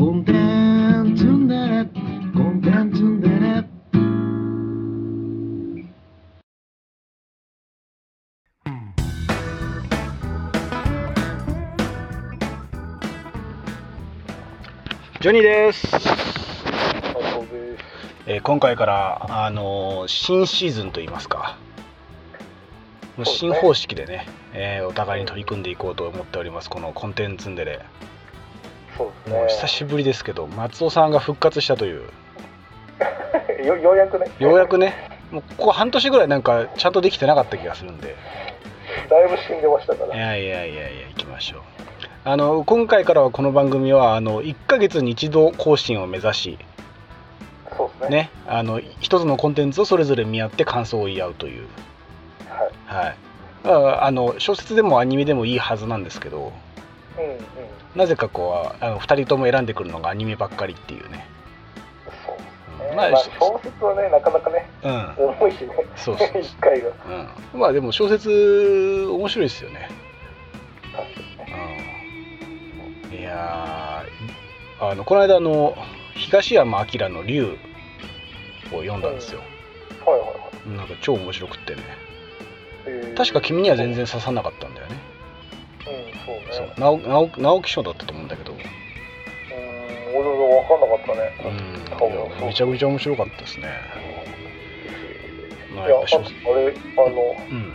コンテンツンデレコンテンツンデレジョニーです。えー今回から、あのー新シーズンといいますか。もうそうですね。新方式でねえーお互いに取り組んでいこうと思っております。このコンテンツンデレ、そうですね。久しぶりですけど松尾さんが復活したという よようやくね。ようやくねもうここ半年ぐらいなんかちゃんとできてなかった気がするんでだいぶ死んでましたかいら。やいやいやいや行きましょうあの今回からはこの番組はあの1ヶ月に一度更新を目指しそうですね。ねあの一つのコンテンツをそれぞれ見合って感想を言い合うというはい。はいああの小説でもアニメでもいいはずなんですけどうんうん。なぜかこうあの2人とも選んでくるのがアニメばっかりっていうねそうですね。まあまあ、小説はね、なかなかね、うん重いしね。そうそうそう一回が。うん、まあでも小説面白いですよね、確かにね。うん、いやーあのこの間あの東山明の「竜」を読んだんですよ、はいはいはい。なんか超面白くってねえー確か君には全然刺さなかったんだよねうん、そうね。そう。直直直木賞だったと思うんだけど、うん、俺は分かんなかったね。うん、めちゃめちゃ面白かったですね、まあ、いや、ああれ、あの、うん。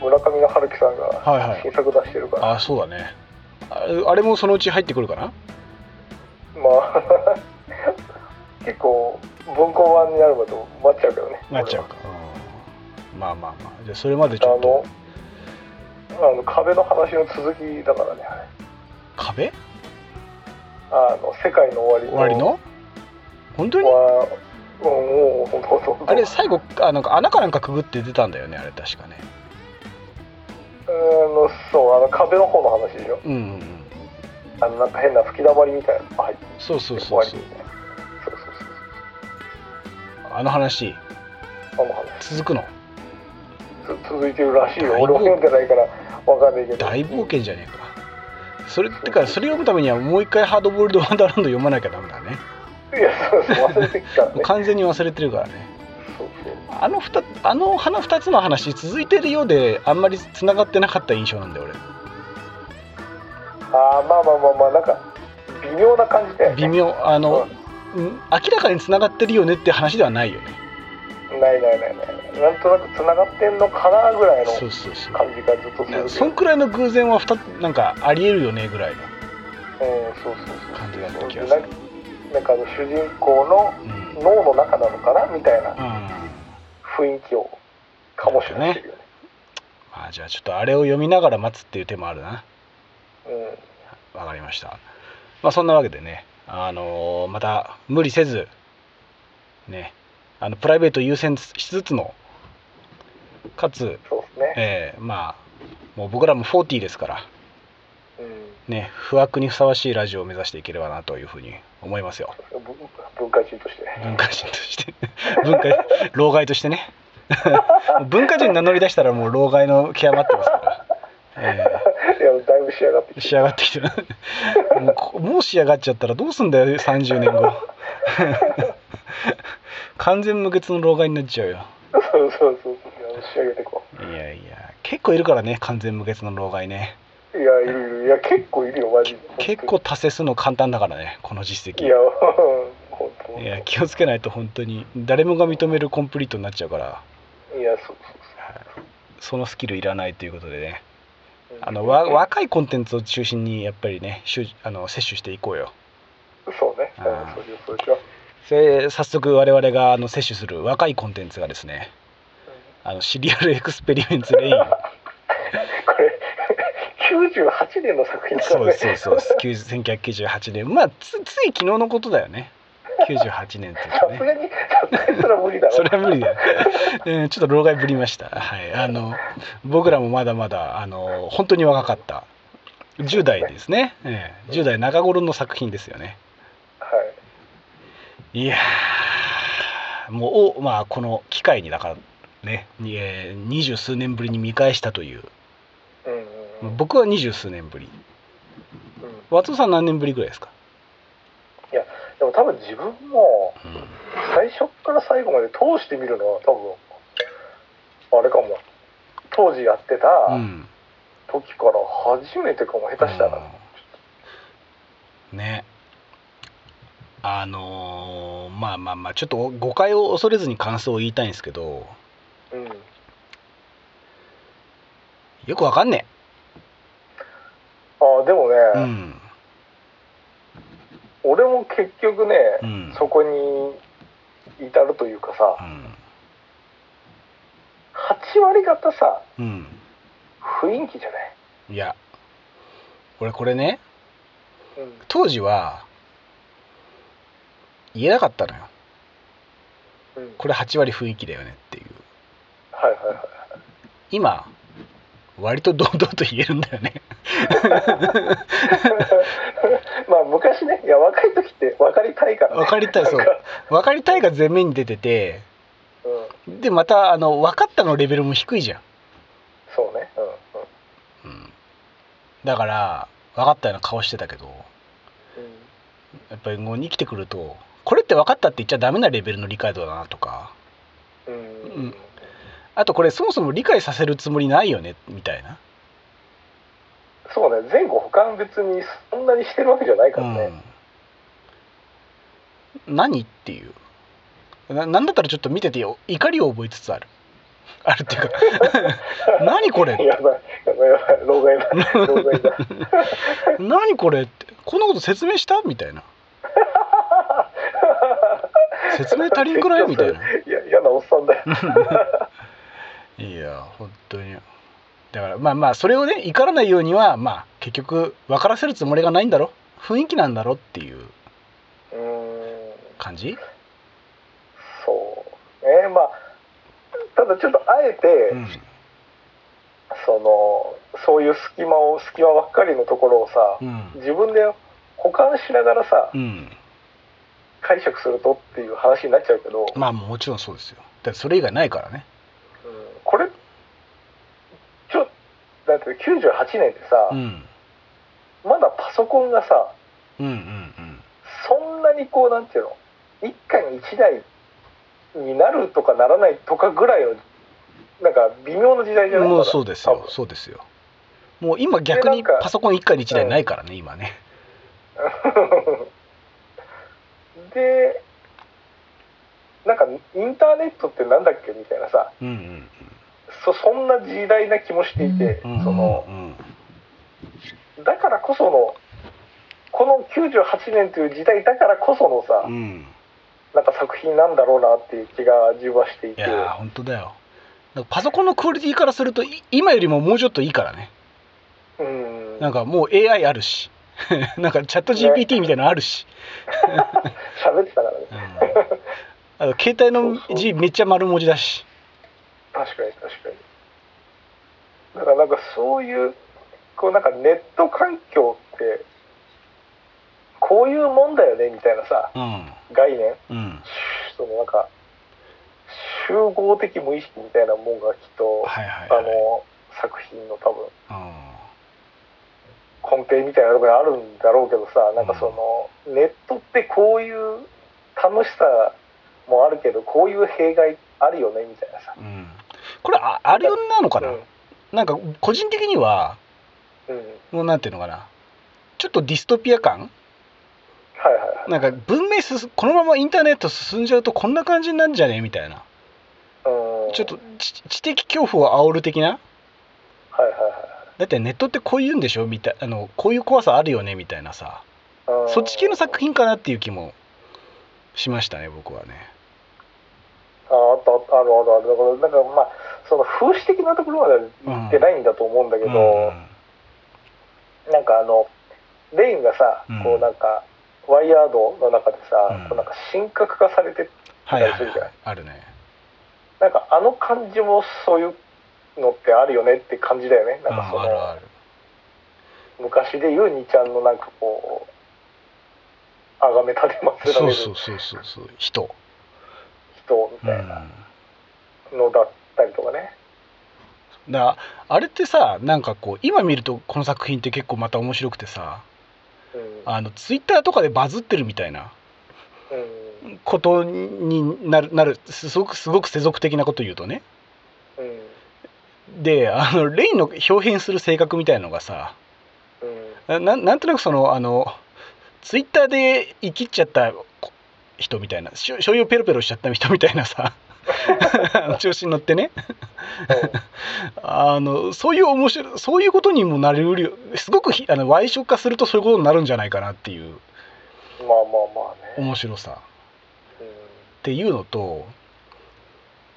村上春樹さんがはいはい。新作出してるから、あそうだね。ああれもそのうち入ってくるかな？まあ、結構、文庫版になるまで待っちゃうけどね。なっちゃうか、うん、まあまあまあ。じゃあそれまでちょっとあの壁の話の続きだからね。あれ壁？あの世界の終わり終わりの？本当に？はうんもうほんとほんと。ほんとあれ最後あなんか穴かなんかくぐって出たんだよねあれ確かね。あのそうあの壁の方の話でしょ。うんうんうん。あのなんか変な吹き溜まりみたいなのが入ってそうそう終そうそう。わり。みたいなそうそうそうあの話。その話。続くの？つ続いてるらしいよ。俺も読んでないからわかんないけど。大冒険じゃねえか。それってかそれ読むためにはもう一回ハードボイルドワンダーランド読まなきゃダメだね。いや完全に忘れてるからね。あのあの花2つの話続いてるようであんまり繋がってなかった印象なんだよああまあまあまあまあなんか微妙な感じだよね。俺微妙。あの、うん明らかに繋がってるよねって話ではないよねないないないない。なんとなく繋がってんのかなぐらいの感じがずっとする。そんくらいの偶然は2つなんかありえるよねぐらいの感じだった気がする。ななんか主人公のうん、脳の中なのかなみたいなうん。雰囲気を醸し出してるよね。まあじゃあちょっとあれを読みながら待つっていう手もあるな。うん。わかりました。まあそんなわけでね。あのーまた無理せずねあのプライベート優先しつつもかつ、ね、えーまあもう僕らも40ですからうん、ね不惑にふさわしいラジオを目指していければなというふうに思いますよ。ぶ文化人として。文化人として。文化老害としてね。文化人に名乗り出したらもう老害の極まってますから、えいやだいぶ仕上がってきてー仕上がってきてる。もうこもう仕上がっちゃったらどうすんだよ30年後完全無欠の老害になっちゃうよ。そうそうそう仕上げていこいやいや。結構いるからね完全無欠の老害ね。ういやいるいる。いや結構いるよマジで。結構達成するの簡単だからねこの実績。いや本当いや気をつけないと本当に。誰もが認めるコンプリートになっちゃうから。いやそうそうそのスキルいらないということでね。そうあのわ若いコンテンツを中心にやっぱりねあの摂取していこうよ。そうね。あーうんそうそう早速我々があの摂取する若いコンテンツがですねあのシリアルエクスペリメンツレインこれ98年の作品だそうそうですそうです。90 1998年。まあつつい昨日のことだよね。98年って言うさとねそれは無理だろそれは無理だよ、うんちょっと老害ぶりました。はい。あの僕らもまだまだあの本当に若かった。10代ですね、ええ。10代中頃の作品ですよね。はいいやーもうおまあこの機会にだからね二十数年ぶりに見返したという。うんうんうん。僕は二十数年ぶり。うん。松尾さん何年ぶりぐらいですか？でも多分自分もうん。最初から最後まで通してみるのは多分あれかも。当時やってたうん。時から初めてかも下手したら、うん。ねあのーまあまあまあちょっと誤解を恐れずに感想を言いたいんですけどうん、よくわかんねああでもね、えうん。俺も結局ね、うん。そこに至るというかさうん。8割方さうん。雰囲気じゃない、いや俺これねうん、当時は言えなかったのよ。うん、これ8割雰囲気だよねっていう。はいはいはい今割と堂々と言えるんだよね。まあ昔ねいや若い時って分かりたいから、ね、分かりたいそう。分かりたいが前面に出ててうん、でまたあの分かったのレベルも低いじゃん、そうね。うん。うん、だから分かったような顔してたけどうん。やっぱりもう生きてくるとこれって分かったって言っちゃダメなレベルの理解度だなとか。うん。うん。あとこれそもそも理解させるつもりないよねみたいな、そうね。前後補完別にそんなにしてるわけじゃないからね、うん、何っていう。ななんだったらちょっと見ててよ。怒りを覚えつつある。あるっていうか。何これやばい。やばいやばい。老害だ。老害だ。何これって。こんなこと説明した？みたいな説明足りんくらい？みたいな。いや嫌なおっさんだよ。いや本当に。だからまあまあそれをね怒らないようにはまあ結局分からせるつもりがないんだろ？雰囲気なんだろっていう。感じ？そうね。まあただちょっとあえて、うん。そのそういう隙間を隙間ばっかりのところをさ、うん。自分で保管しながらさうん解釈するとっていう話になっちゃうけど、まあもちろんそうですよ。だそれ以外ないからね。うんこれちょだって98年ってさ、うん。まだパソコンがさうんうんうん。そんなにこうなんていうの一家に一台になるとかならないとかぐらいのなんか微妙な時代じゃない？もうそうですよ。そうですよ。もう今逆にパソコン1回に1台ないからね今ね でなんかインターネットってなんだっけ？みたいなさ。うんうんそそんな時代な気もしていて、うんそのうん。だからこそのこの98年という時代だからこそのさ、うん。なんか作品なんだろうなっていう気が自分はしていて。いやー本当だよ。パソコンのクオリティからするとい今よりももうちょっといいからね。うん。なんかもう AI あるし なんかチャット GPT みたいなのあるし、喋ってたからね。うん、あと携帯の字めっちゃ丸文字だし。確かに確かに。だからなんかそういうこうなんかネット環境ってこういうもんだよねみたいなさうん。概念。うん。そのなんか集合的無意識みたいなもんがきっと、はいはいはい。あの作品の多分。うん根底みたいなところにあるんだろうけどさなんかその、ネットってこういう楽しさもあるけどこういう弊害あるよねみたいなさ、うん。これああれなのかな、うん。なんか個人的にはうん、もうなんていうのかな？ちょっとディストピア感？はいはいはい。なんか文明すすこのままインターネット進んじゃうとこんな感じになんじゃね？みたいな。うん。ちょっと知知的恐怖を煽る的な？はいはいはいだってネットってこういうんでしょみたいあのこういう怖さあるよねみたいなさ。うんそっち系の作品かなっていう気もしましたね僕はね。ああったあるあるある。だからなんかまあその風刺的なところまでは行ってないんだと思うんだけど、うん。なんかあのレインがさ、うん。こうなんかワイヤードの中でさ、うん。こうなんか神格化されてはいはいはするじゃないい。あるね。なんかあの感じもそういうのってあるよねって感じだよね。うんなんかその、昔で言う2ちゃんのなんかこう崇め立てまつられるそうそうそうそうそう。人。人みうんたいなのだったりとかね、だからあれってさなんかこう今見るとこの作品って結構また面白くてさうん、あのツイッターとかでバズってるみたいなうん。ことになるなるすごくすごく世俗的なこと言うとね。うんであのレイの表変する性格みたいのがさうん。ななんとなくそのあのツイッターで生きっちゃった人みたいなしょ醤油をペロペロしちゃった人みたいなさ 調子に乗ってね。あのそういう面白いそういうことにもなりうるよすごくひあの歪色化するとそういうことになるんじゃないかなっていうまあまあまあね。面白さ。うん。っていうのと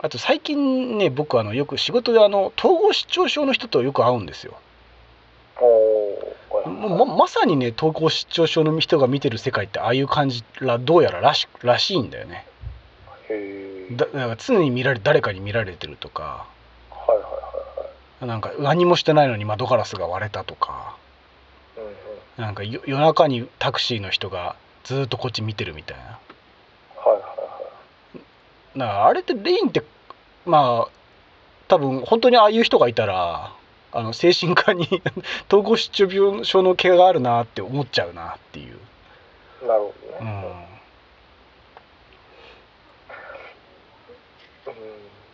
あと最近ね僕あのよく仕事であの統合失調症の人とよく会うんですよ。ままさにね統合失調症の人が見てる世界ってああいう感じらどうやららしらしいんだよね。だだから常に見られ誰かに見られてるとかはいはいはいはいなんか何もしてないのに窓ガラスが割れたとかうんうんなんかよ夜中にタクシーの人がずーっとこっち見てるみたいな。はいはいはいだからあれってレインってまあ多分本当にああいう人がいたらあの精神科に 統合失調病症の怪我があるなって思っちゃうなっていう。なるほどね。うんうん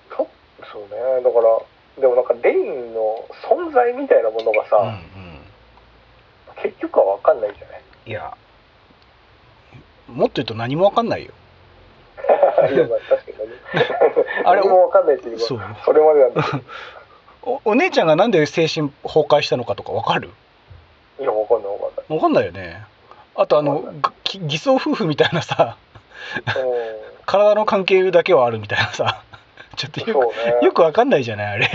そそうね。だから、でもなんかレインの存在みたいなものがさ、うんうん結局は分かんないじゃない。いやもっと言うと何も分かんないよ。いや、まあ確か。あれ何も分かんないっていうか、そうそれまでなんだ。おお姉ちゃんがなんで精神崩壊したのかとか分かる？いや、分かんない分かんない。分かんないよね。あとあの偽装夫婦みたいなさう 体の関係だけはあるみたいなさちょっとん、よそうね。くよく分かんないじゃないあれ。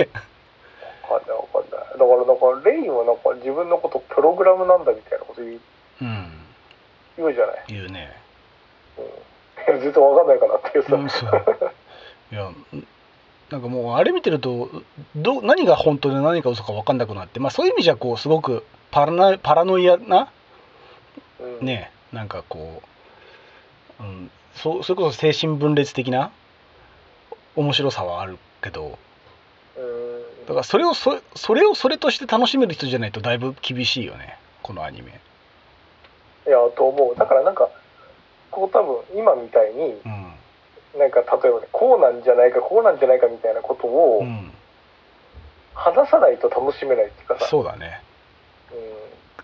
分かんない分かんない。だからなんかレインはなんか自分のことプログラムなんだみたいなこと言ううん言うじゃない。言うね。うん、いや全然分かんないかなっていうさ。うん、そういやんなんかもうあれ見てるとど何が本当で何が嘘か分かんなくなって、まあ、そういう意味じゃこうすごくパラナパラノイアなうん、ねなんかこう、うん、そそれこそ精神分裂的な面白さはあるけどうん。だからそれをそそれをそれとして楽しめる人じゃないとだいぶ厳しいよねこのアニメ。いや、と思う。だからなんか、こう多分今みたいに、うんなんか例えばね、こうなんじゃないか、こうなんじゃないかみたいなことをうん、話さないと楽しめないっていうかさ。そうだね。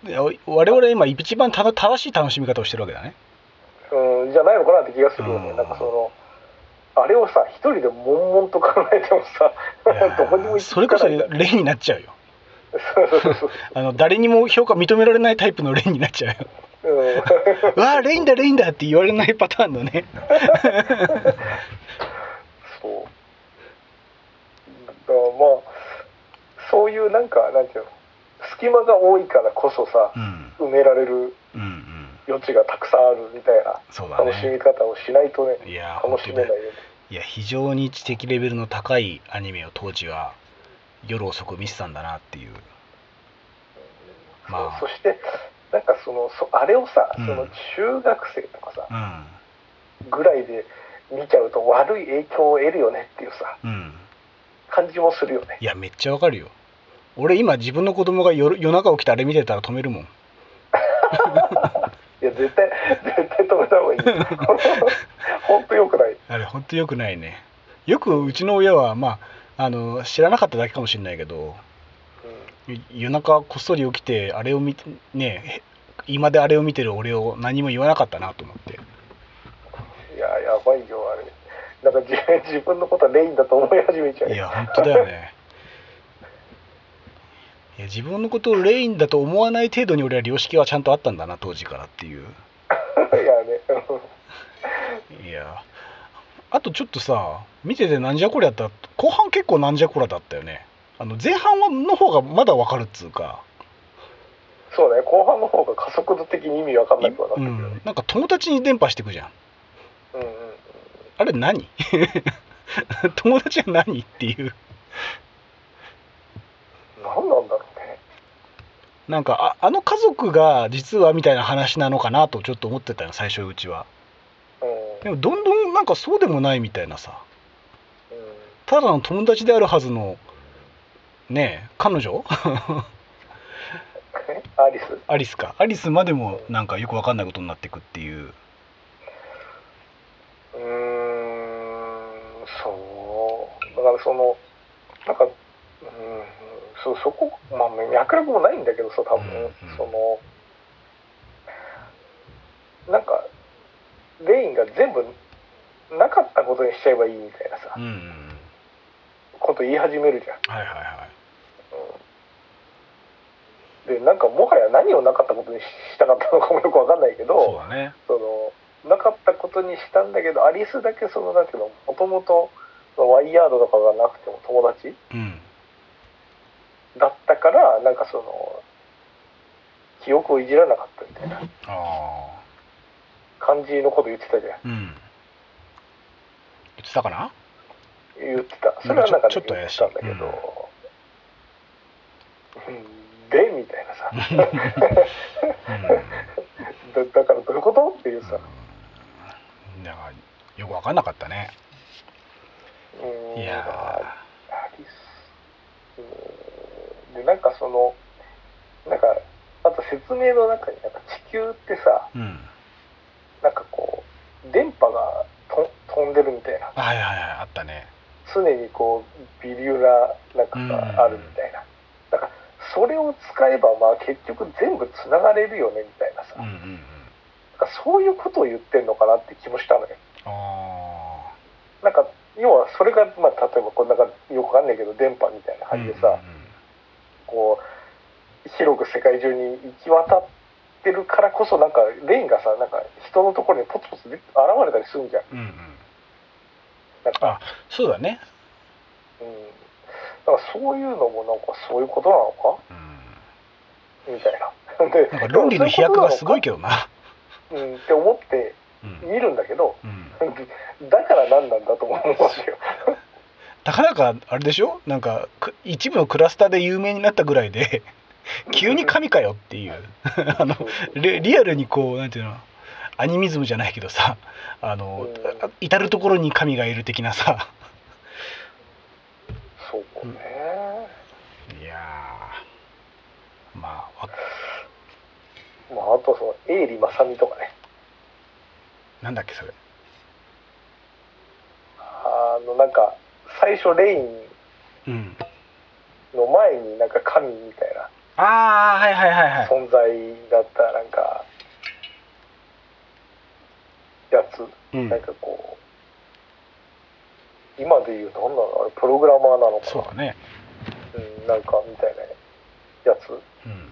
うで我々は今一番た正しい楽しみ方をしてるわけだね。ん、うん、じゃないのかなって気がするよね。うんなんかその、あれをさ、一人で悶々と考えてもさいや、どこにも行きそれこそ着か例になっちゃうよ。そうそうそう あの誰にも評価認められないタイプのレインになっちゃうよ。わあレインだレインだって言われないパターンのね。そう。だからまあ、そういうなんか、なんていうの、隙間が多いからこそさう、ん埋められる。余地がたくさんあるみたいな楽しみね。方をしないとね、いや楽しめないよね。いや非常に知的レベルの高いアニメを当時は夜遅く見てたんだなっていう。まあそして、なんかその、そあれをさ、うんその中学生とかさ、うんぐらいで見ちゃうと悪い影響を得るよねっていうさ、うん。感じもするよね。いやめっちゃわかるよ。俺今自分の子供が夜夜中起きてあれ見てたら止めるもん。いや、絶対、絶対止めた方がいい。本当良くない。あれ本当良くないね。よくうちの親はまああの知らなかっただけかもしれないけど夜中こっそり起きてあれを見てね今であれを見てる俺を何も言わなかったなと思っていや、やばいよ、あれ。なんか自自分のことはレインだと思い始めちゃう。いや本当だよねいや自分のことをレインだと思わない程度に俺は良識はちゃんとあったんだな当時からっていう いやね。いやあとちょっとさ見ててなんじゃこりゃだった後半結構なんじゃこりゃだったよねあの前半はの方がまだわかるっつうか。そうね、後半の方が加速度的に意味わかんなくはなってうくるよね。ん、なんか友達に伝播してくじゃん。うんうんあれ何？友達は何っていう。何なんだろうね。なんかああの家族が実はみたいな話なのかなとちょっと思ってたよ最初うちは。うん。でもどんどんなんかそうでもないみたいなさ。うん。ただの友達であるはずのねえ彼女？え アリス。アリスか。アリスまでもなんかよくわかんないことになってくっていう。そう。だからそのなんかうんそそこまあ脈絡もないんだけどさ多分、うんうん。そのなんかレインが全部なかったことにしちゃえばいいみたいなさ、うんうんうん。こと言い始めるじゃん。はいはいはいでなんかもはや何をなかったことにしたかったのかもよくわかんないけそうね。そのなかったことにしたんだけどアリスだけそのなんていうのもともとワイヤードとかがなくても友達うん。だったからなんかその記憶をいじらなかったみたいな感じのこと言ってたじゃん。うん。言ってたかな？言ってた。それはなんか、ね、ちょちょっと怪しい。んだけど、うん、でみたいなさ。うん。だ だからどういうことっていうさ、うん。だからよく分かんなかったね。うん。いやでなんかそのなんかあと説明の中になんか地球ってさーうん。なんかこう電波がと飛んでるみたいな。はいはいはいあったね。常にこう微妙ななんかうん。があるみたいな、それを使えばまあ結局全部つながれるよねみたいなさ、うんうんうん。なんかそういうことを言ってんのかなって気もしたのよ。あなんか要はそれが、まあ、例えばこうなんかよくわかんないけど電波みたいなあ感じでさ、こう広く世界中に行き渡ってるからこそなんかレインがさなんか人のところにポツポツで現れたりするんじゃんうん。うんうん。なんか。あそうだね。うんだからそういうのもなんかそういうことなのか？うん。みたいな。でなんか論理の飛躍がすごいけどな。ど、うん、って思ってうん。見るんだけどうん。だから何なんだと思うんですよ。たかだかあれでしょ？なんかく一部のクラスターで有名になったぐらいで急に神かよっていう。あのリリアルにこうなんていうの？アニミズムじゃないけどさあのうん。至る所に神がいる的なさそうね、いやーまあわまあ、あとその永利正美とかね。なんだっけそれ。あのなんか最初レインうん。の前になんか神みたいなああはいはいはいはい。存在だったなんかやつ、うん。なんかこう今で言うと何なのあれプログラマーなのかそうだね。なうん、なんかみたいなやつ。うん。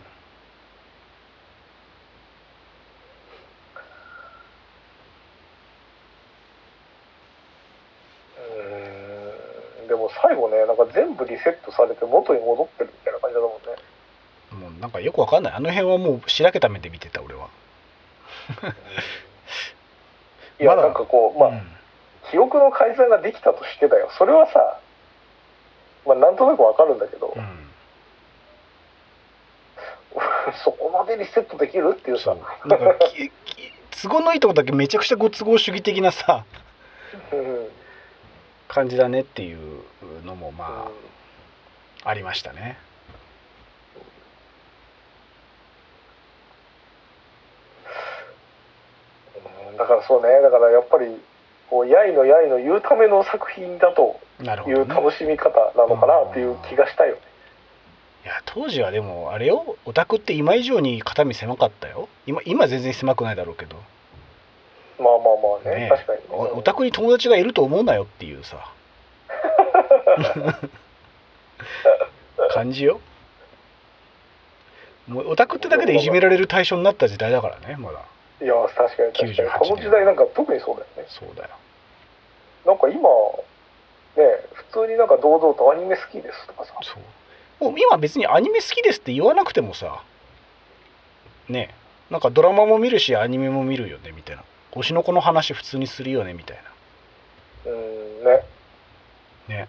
でも最後ねなんか全部リセットされて元に戻ってるみたいな感じだもんね。もうなんかよくわかんない。あの辺はもうしらけた目で見てた俺は。いや、なんかこうまあ、うん記憶の改ざんができたとしてだよ。それはさまあなんとなくわかるんだけど、うん。そこまでリセットできるっていうさ。なんか都合のいいとこだけめちゃくちゃご都合主義的なさうん。感じだねっていうのもまあありましたね。うん。だからそうね。だからやっぱりこうやいのやいの言うための作品だというなるほど、ね、楽しみ方なのかなっていう気がしたよね。いや当時はでもあれよ。オタクって今以上に肩身狭かったよ。今今全然狭くないだろうけど。まあまあまあね。ね確かにおオタクに友達がいると思うなよっていうさ。感じよ。もうオタクってだけでいじめられる対象になった時代だからねまだいや確かに確かに。98この時代なんか特にそうだよね。そうだよ。なんか今ね普通になんか堂々とアニメ好きですとかさ。そう。もう今別にアニメ好きですって言わなくてもさねなんかドラマも見るしアニメも見るよねみたいな。推しの子の話普通にするよねみたいうんね。なね。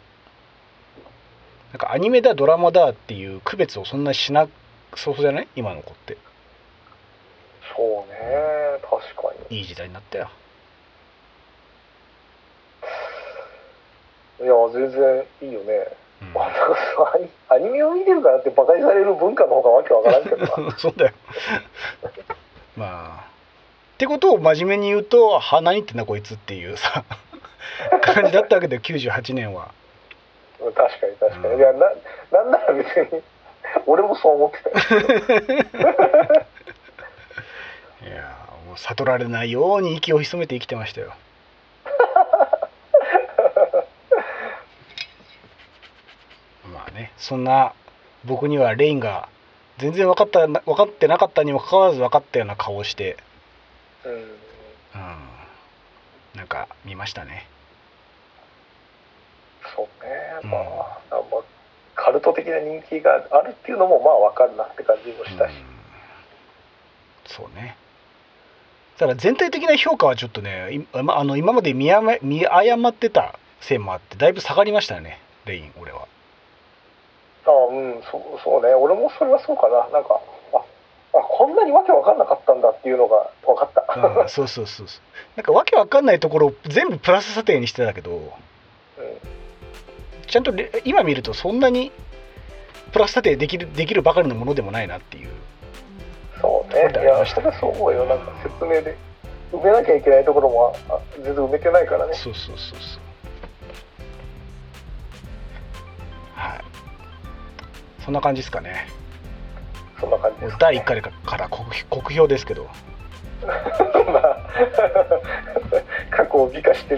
なんかアニメだドラマだっていう区別をそんなにしなそうじゃない？今の子ってそうね確かに。いい時代になったよ。いや全然いいよね。うん。まあ、なんかアニメを見てるからってバカにされる文化の方がわけわからんけどな。そうだよ。まあってことを真面目に言うと「は何言ってんだこいつ」っていうさ感じだったわけだよ98年は。うん確かに確かに、うん。いやななんなら別に俺もそう思ってたよ いやーもう悟られないように息を潜めて生きてましたよ。まあねそんな僕にはレインが全然分かった分かってなかったにもかかわらず分かったような顔をして、うん。うん、なんか見ましたね。そうね。まあ、まあカルト的な人気があるっていうのもまあわかるなって感じもしたし、うん。そうねただ全体的な評価はちょっとねいまあの今まで見誤ってたせいもあってだいぶ下がりましたねレイン俺は。ああうんそうそうね。俺もそれはそうかな。なんかああこんなにわけわかんなかったんだっていうのが分かった、うんそうそうそうそう。なんかわけわかんないところを全部プラス査定にしてたけどうん。ちゃんとレ今見るとそんなにプラス査定できるできるばかりのものでもないなっていうね。いやそれはそう思うよ。なんか説明で。埋めなきゃいけないところもあ全然埋めてないからね。そうそうそうそう。はい。そんな感じですかね。そんな感じね、第1回から国国評ですけど。まあ 過去を美化して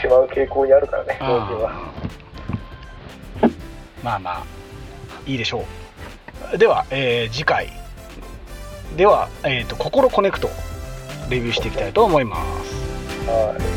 しまう傾向にあるからねまあまあいいでしょう。では、えー次回では、えーと「心コネクト」レビューしていきたいと思います。はい。